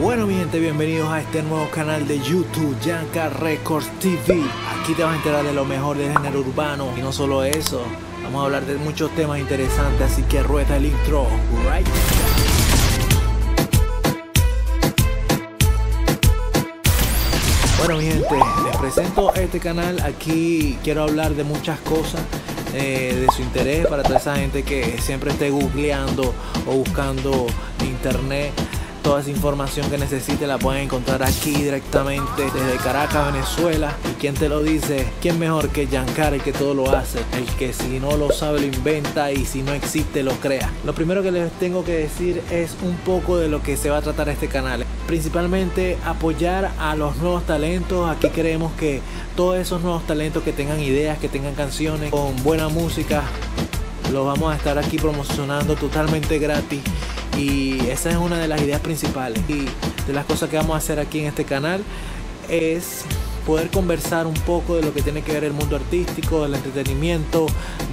Bueno mi gente, bienvenidos a este nuevo canal de YouTube, Yanka Records TV. Aquí te vas a enterar de lo mejor del género urbano y no solo eso, vamos a hablar de muchos temas interesantes, así que rueda el intro, right? Bueno mi gente, les presento este canal, aquí quiero hablar de muchas cosas eh, de su interés para toda esa gente que siempre esté googleando o buscando internet Toda esa información que necesite la pueden encontrar aquí directamente desde Caracas, Venezuela. ¿Y quién te lo dice? ¿Quién mejor que Giancar, el que todo lo hace? El que si no lo sabe lo inventa y si no existe lo crea. Lo primero que les tengo que decir es un poco de lo que se va a tratar este canal. Principalmente apoyar a los nuevos talentos. Aquí creemos que todos esos nuevos talentos que tengan ideas, que tengan canciones con buena música, los vamos a estar aquí promocionando totalmente gratis y esa es una de las ideas principales. Y de las cosas que vamos a hacer aquí en este canal es poder conversar un poco de lo que tiene que ver el mundo artístico, del entretenimiento,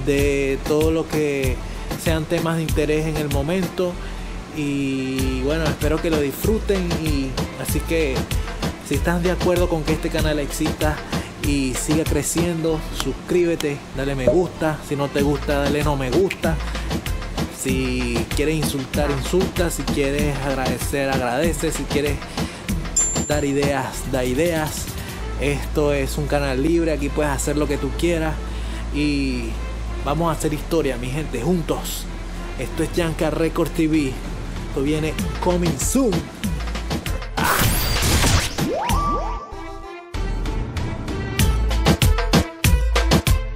de todo lo que sean temas de interés en el momento. Y bueno, espero que lo disfruten y así que si estás de acuerdo con que este canal exista y siga creciendo, suscríbete, dale me gusta, si no te gusta, dale no me gusta si quieres insultar, insulta. Si quieres agradecer, agradece. Si quieres dar ideas, da ideas. Esto es un canal libre, aquí puedes hacer lo que tú quieras. Y vamos a hacer historia, mi gente, juntos. Esto es Yanka Record TV. Esto viene coming soon.